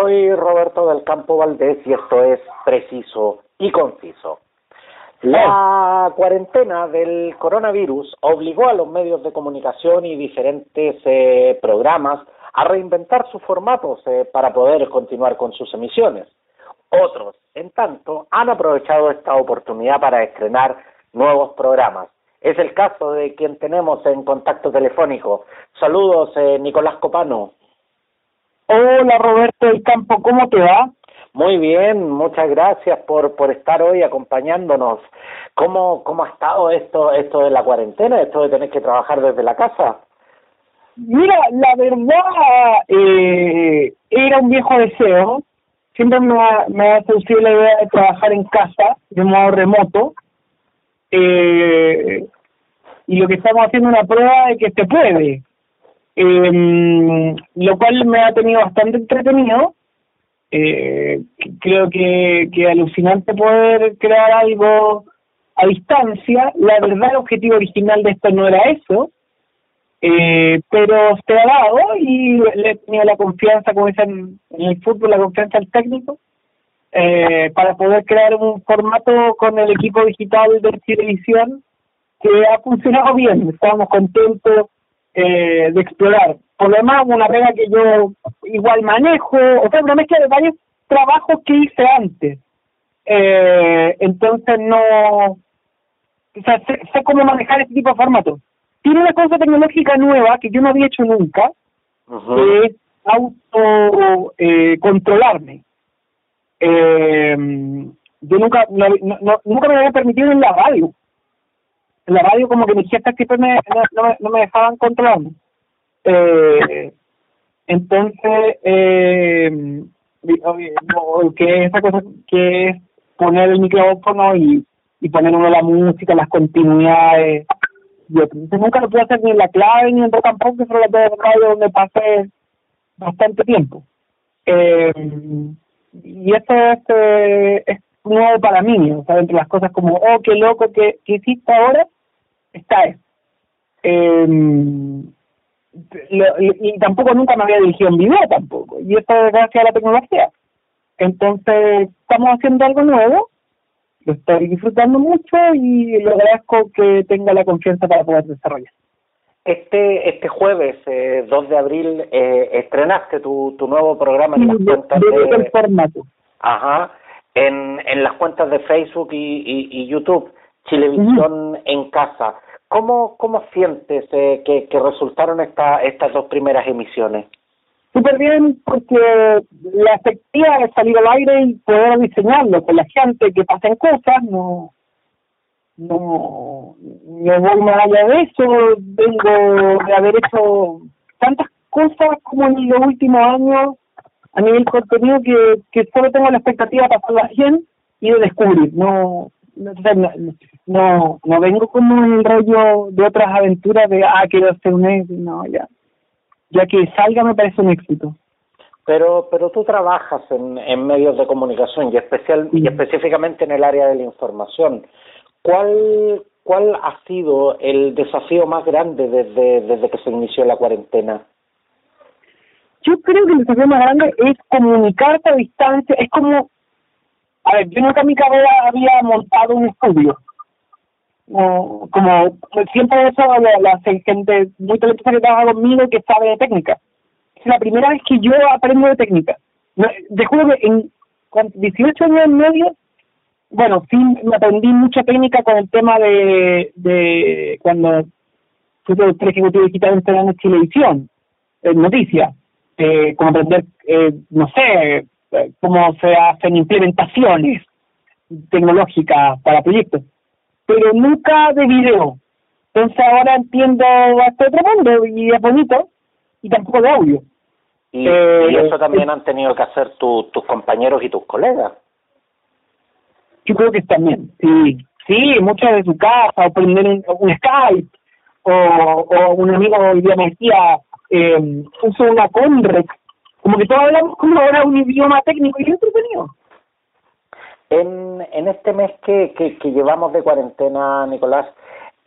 Soy Roberto del Campo Valdés y esto es preciso y conciso. La cuarentena del coronavirus obligó a los medios de comunicación y diferentes eh, programas a reinventar sus formatos eh, para poder continuar con sus emisiones. Otros, en tanto, han aprovechado esta oportunidad para estrenar nuevos programas. Es el caso de quien tenemos en contacto telefónico. Saludos, eh, Nicolás Copano. Hola, Roberto del Campo, ¿cómo te va? Muy bien, muchas gracias por, por estar hoy acompañándonos. ¿Cómo, ¿Cómo ha estado esto, esto de la cuarentena, esto de tener que trabajar desde la casa? Mira, la verdad, eh, era un viejo deseo. Siempre me ha, me ha seducido la idea de trabajar en casa, de modo remoto. Eh, y lo que estamos haciendo es una prueba de que se puede. Eh, lo cual me ha tenido bastante entretenido eh, creo que, que alucinante poder crear algo a distancia. La verdad, el objetivo original de esto no era eso, eh, pero se ha dado y le he tenido la confianza, como dicen en el fútbol, la confianza al técnico, eh, para poder crear un formato con el equipo digital de televisión que ha funcionado bien. Estamos contentos eh, de explorar por lo demás, una regla que yo igual manejo, o sea, una mezcla de varios trabajos que hice antes. Eh, entonces no, o sea, sé, cómo manejar este tipo de formatos. Tiene una cosa tecnológica nueva que yo no había hecho nunca, que es auto eh, controlarme. Eh, yo nunca, no, no, nunca me había permitido en la radio. En la radio como que mis jefes me, no, me, no me dejaban controlarme. Eh, entonces, eh, que esa cosa que es poner el micrófono y, y poner uno la música, las continuidades. Yo nunca lo pude hacer ni en la clave ni en rock and pop, que fue la radio donde pasé bastante tiempo. Eh, y eso es, eh, es nuevo para mí, o sea, entre las cosas como, oh, qué loco que, que hiciste ahora, está eso. Eh, y tampoco nunca me había dirigido en video tampoco, y esto es gracias a la tecnología. Entonces, estamos haciendo algo nuevo, lo estoy disfrutando mucho y le agradezco que tenga la confianza para poder desarrollar. Este este jueves, eh, 2 de abril, eh, estrenaste tu, tu nuevo programa en las cuentas de... El formato. Ajá, en, en las cuentas de Facebook y, y, YouTube, Chilevisión en casa. ¿Cómo, cómo sientes eh, que, resultaron esta, estas dos primeras emisiones? Súper bien, porque la efectividad de salir al aire y poder diseñarlo con la gente, que pasen cosas, no, no, no voy más allá de eso, vengo de haber hecho tantas cosas como en los últimos años a nivel contenido que, que solo tengo la expectativa de pasarla bien y de descubrir, no, no, no, no vengo como en el rollo de otras aventuras de, ah, quiero hacer un éxito, no, ya. Ya que salga me parece un éxito. Pero, pero tú trabajas en, en medios de comunicación y, especial, y específicamente en el área de la información. ¿Cuál, ¿Cuál ha sido el desafío más grande desde, desde que se inició la cuarentena? Yo creo que el desafío más grande es comunicar a distancia, es como a ver, yo nunca en mi carrera había montado un estudio. como siempre eso la, la gente muy talentosa que trabaja conmigo que sabe de técnica. Es la primera vez que yo aprendo de técnica. Te en 18 años y medio, bueno, sí me aprendí mucha técnica con el tema de, de cuando fui productor ejecutivo digital en televisión, en noticias, eh, como aprender, eh, no sé, cómo se hacen implementaciones tecnológicas para proyectos, pero nunca de video. Entonces ahora entiendo este otro mundo y es bonito, y tampoco de audio. Y, eh, eso también han tenido que hacer tus compañeros y tus colegas. Yo creo que también, sí. Sí, muchas de su casa, o prender un, Skype, o, o un amigo hoy día me decía, eh, uso una Conrex como que todos hablamos como ahora un idioma técnico y entretenido. En, en este mes que, que, que llevamos de cuarentena, Nicolás,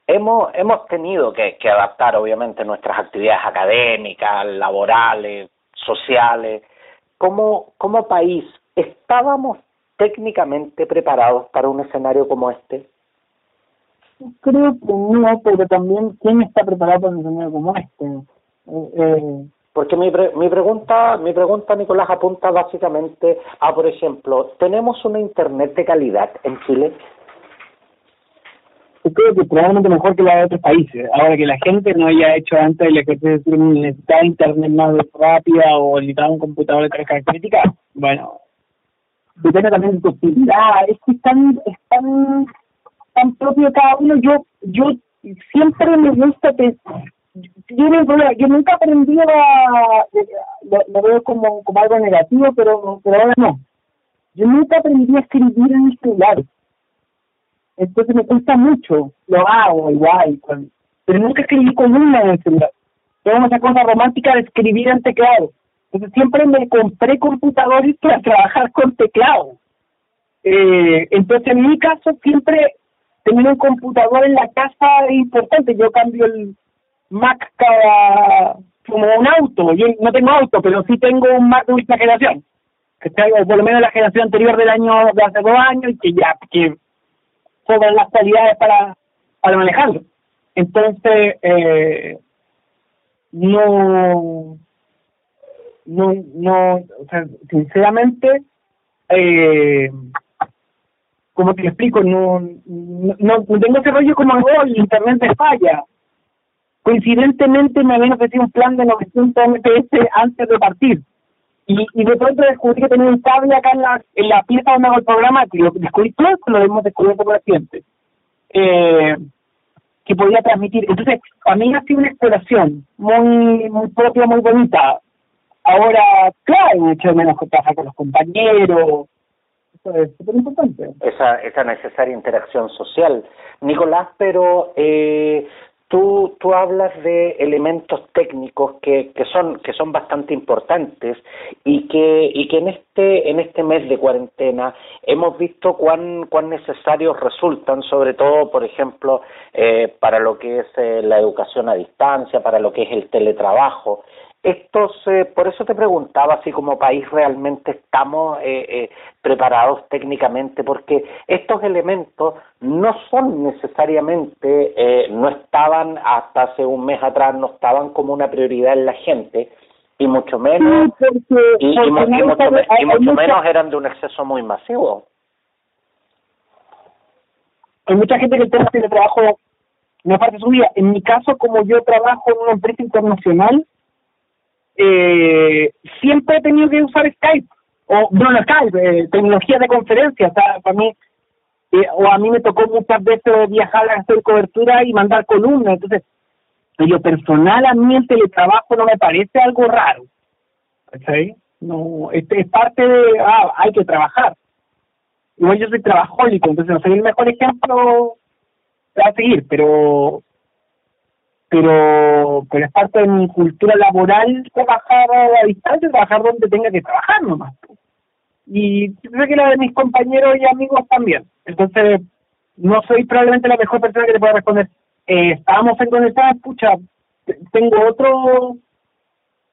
hemos hemos tenido que, que adaptar obviamente nuestras actividades académicas, laborales, sociales, como, como país, ¿estábamos técnicamente preparados para un escenario como este? Creo que no, pero también, ¿quién está preparado para un escenario como este? Eh, eh porque mi, mi pregunta, mi pregunta, Nicolás, apunta básicamente a, por ejemplo, ¿tenemos una Internet de calidad en Chile? Yo creo que probablemente mejor que la de otros países. Ahora que la gente no haya hecho antes el ejercicio de necesitar internet más rápida o necesitar un computador de tres características, bueno, depende también de tu utilidad. Es que es tan, es tan, propio cada uno. Yo, yo siempre me gusta yo, yo nunca aprendí a, lo, veo como, como algo negativo, pero, pero ahora no. Yo nunca aprendí a escribir en el celular. Entonces me cuesta mucho, lo hago igual, pero nunca escribí con una en el celular. Tengo esa cosa romántica de escribir en teclado. Entonces siempre me compré computadores para trabajar con teclado. Eh, entonces en mi caso siempre tener un computador en la casa importante. Yo cambio el, Mac cada como un auto. Yo no tengo auto, pero sí tengo un Mac de última generación. Que o por lo menos la generación anterior del año de hace dos años y que ya que sobran las cualidades para, para manejarlo. Entonces, eh, no, no, no, o sea, sinceramente, eh, como te explico, no, no, no, tengo ese rollo como el internet falla coincidentemente me habían ofrecido un plan de 900 MPS antes de partir. Y, y de pronto descubrí que tenía un cable acá en la, en la pieza donde hago el programa, que lo descubrí todo lo hemos descubierto por accidente, eh, que podía transmitir. Entonces, a mí ha sido una exploración muy, muy propia, muy bonita. Ahora, claro, he hecho menos trabajar con los compañeros, eso es súper importante. Esa, esa necesaria interacción social. Nicolás, pero eh, tú, tú hablas de elementos técnicos que, que son que son bastante importantes y que y que en este en este mes de cuarentena hemos visto cuán cuán necesarios resultan sobre todo por ejemplo eh, para lo que es eh, la educación a distancia para lo que es el teletrabajo estos, eh, por eso te preguntaba si como país realmente estamos eh, eh, preparados técnicamente, porque estos elementos no son necesariamente, eh, no estaban hasta hace un mes atrás, no estaban como una prioridad en la gente, y mucho menos, y, mucho, menos eran de un exceso muy masivo. Hay mucha gente que el tema de trabajo no es parte de su vida. En mi caso, como yo trabajo en una empresa internacional, eh, siempre he tenido que usar Skype, o no, Skype, eh, tecnología de conferencia, o sea, para mí, eh, o a mí me tocó muchas veces viajar a hacer cobertura y mandar columnas, entonces, en lo personal a mí el teletrabajo no me parece algo raro, ¿sí? No, este es parte de, ah, hay que trabajar. Igual yo soy trabajólico, entonces no soy el mejor ejemplo a seguir, pero pero pero es parte de mi cultura laboral trabajar a distancia, trabajar donde tenga que trabajar nomás. Y creo que la de mis compañeros y amigos también. Entonces, no soy probablemente la mejor persona que te pueda responder. Eh, estábamos en donde estaba, pucha, tengo otro,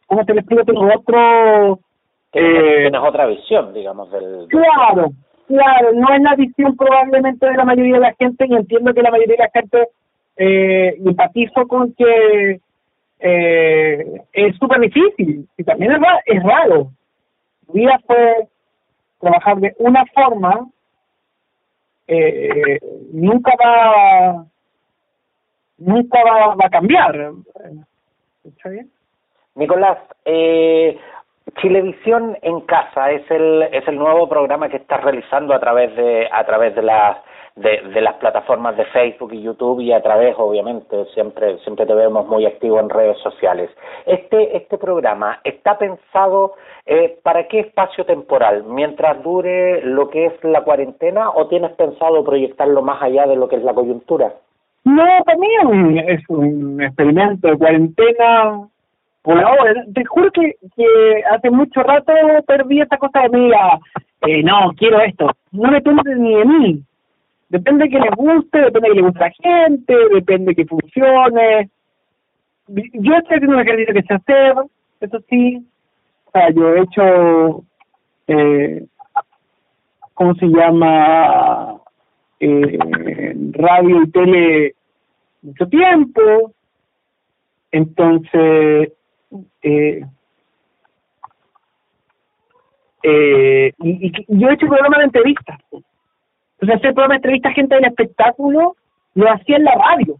¿cómo te lo explico? Tengo otro... Eh, tienes otra visión, digamos, del... Claro, claro, no es la visión probablemente de la mayoría de la gente y entiendo que la mayoría de la gente eh, empatizo con que eh, es súper difícil y también es, es raro. Mi vida fue trabajar de una forma, eh, nunca va nunca va, va a cambiar. ¿Está bien? Nicolás, eh, Chilevisión en casa es el es el nuevo programa que estás realizando a través de a través de las de, de, las plataformas de Facebook y YouTube y a través, obviamente, siempre, siempre te vemos muy activo en redes sociales. Este, este programa está pensado eh, para qué espacio temporal, mientras dure lo que es la cuarentena o tienes pensado proyectarlo más allá de lo que es la coyuntura? No, también es un experimento de cuarentena. Por ahora, te juro que, que hace mucho rato perdí esta cosa de mí, eh, no, quiero esto. No depende ni de mí, Depende de que le guste, depende de que le guste a la gente, depende de que funcione. Yo estoy haciendo un ejercicio que sé hacer, eso sí. O sea, yo he hecho, eh, ¿cómo se llama? Eh, radio y tele mucho tiempo. Entonces, eh, eh, y, yo he hecho programas de entrevistas. O sea, hacer programas de entrevistas a gente del espectáculo lo hacía en la radio.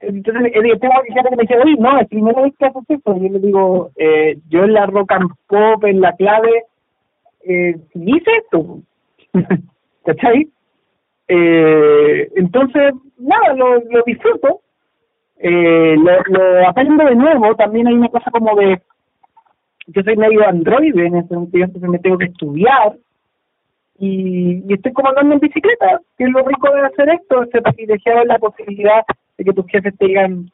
Entonces el director que me dice, oye, no, es primera vez que haces eso. Yo le digo, eh, yo en la rock and pop, en la clave, eh, hice esto. ¿Cachai? Eh, entonces, nada, lo, lo disfruto. Eh, lo, lo aprendo de nuevo. También hay una cosa como de yo soy medio androide en ese sentido, entonces me tengo que estudiar y, y estoy como andando en bicicleta, que es lo rico de hacer esto, este privilegiado la posibilidad de que tus jefes te digan,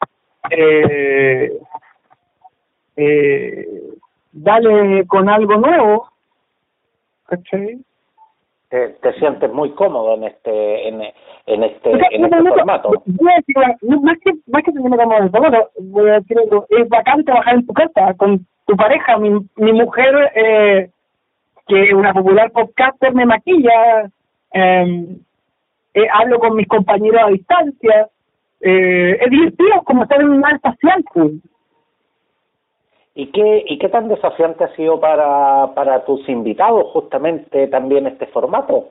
eh, eh, dale con algo nuevo, ¿cachai? Te, te, sientes muy cómodo en este en, en este en este formato más que más que sentirme cómodo voy a decir es bacán trabajar en tu casa con tu pareja, mi, mi mujer, eh, que una popular podcaster, me maquilla, em, eh, hablo con mis compañeros a distancia, eh, es divertido como estar en un mar espacial. Pues. ¿Y qué, ¿Y qué tan desafiante ha sido para, para tus invitados justamente también este formato?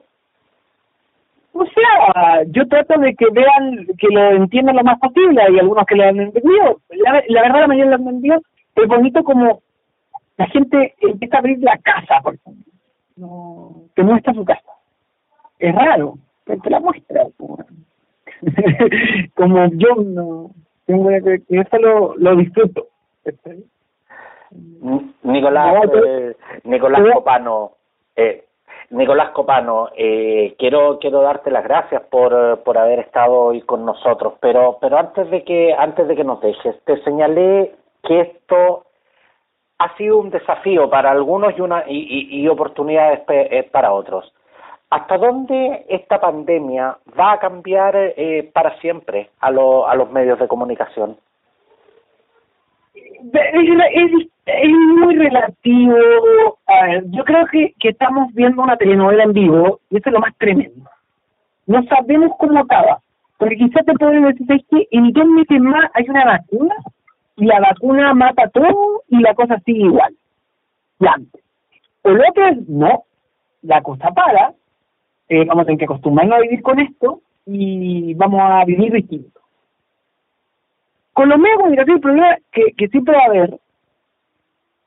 O sea, yo trato de que vean, que lo entiendan lo más posible. Hay algunos que lo han entendido. La, la verdad, la mayoría lo han entendido. Es bonito como la gente empieza a abrir la casa, por ejemplo. No, te muestra su casa. Es raro, pero te la muestra. Como, yo no tengo que eso lo, lo disfruto. Nicolás, eh, Nicolás Copano, eh, Nicolás Copano, eh, quiero quiero darte las gracias por, por haber estado hoy con nosotros, pero pero antes de que antes de que nos dejes, te señalé que esto ha sido un desafío para algunos y, una, y, y, oportunidades eh, para otros. ¿Hasta dónde esta pandemia va a cambiar eh, para siempre a, lo, a los medios de comunicación? Es, es, muy relativo. yo creo que, que estamos viendo una telenovela en vivo y eso es lo más tremendo. No sabemos cómo acaba. Porque quizás te pueden decir que en dos meses más hay una vacuna y la vacuna mata todo y la cosa sigue igual. Ya. O lo otro es, no, la cosa para, eh, vamos a tener que acostumbrarnos a vivir con esto y vamos a vivir distinto. Con los medios de comunicación el problema que, que siempre va a haber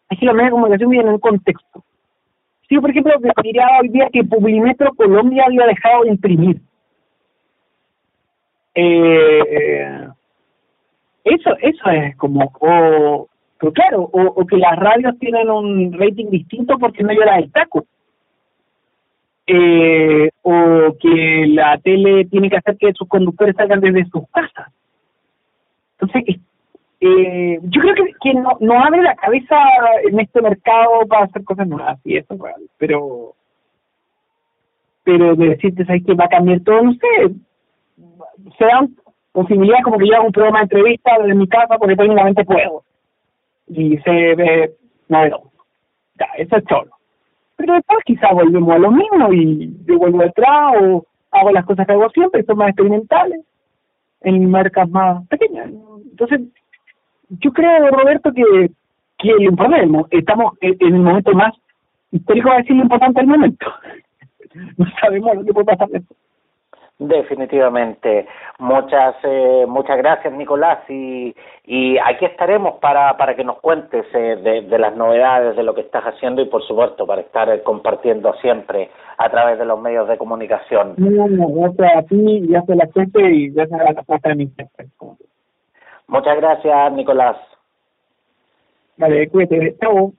es que los medios de comunicación viven en un contexto. Si yo, por ejemplo, diría hoy día que Publimetro Colombia había dejado de imprimir. Eh, eso, eso es como, o, pero claro, o, que las radios tienen un rating distinto porque no hay la destaco. Eh, o que la tele tiene que hacer que sus conductores salgan desde sus casas. Entonces, eh, yo creo que, no, no abre la cabeza en este mercado para hacer cosas nuevas, y eso pero pero de decirte, ¿sabes que va a cambiar todo? No sé, se dan posibilidad como que yo hago un programa de entrevista desde mi casa porque técnicamente puedo. Se ve novedoso. Ya, eso es todo. Pero después quizás volvemos a lo mismo y yo vuelvo detrás o hago las cosas que hago siempre, son más experimentales, en marcas más pequeñas. Entonces, yo creo, Roberto, que, que lo importante, estamos en el momento más histórico, va a decir lo importante del momento. no sabemos lo que puede pasar después. Definitivamente. Muchas eh, muchas gracias, Nicolás. Y, y aquí estaremos para, para que nos cuentes eh, de, de, las novedades, de lo que estás haciendo y, por supuesto, para estar eh, compartiendo siempre a través de los medios de comunicación. gracias a ti, gracias a la gente y gracias a la puerta de mi Muchas gracias, Nicolás. Vale, cuídate. Chao.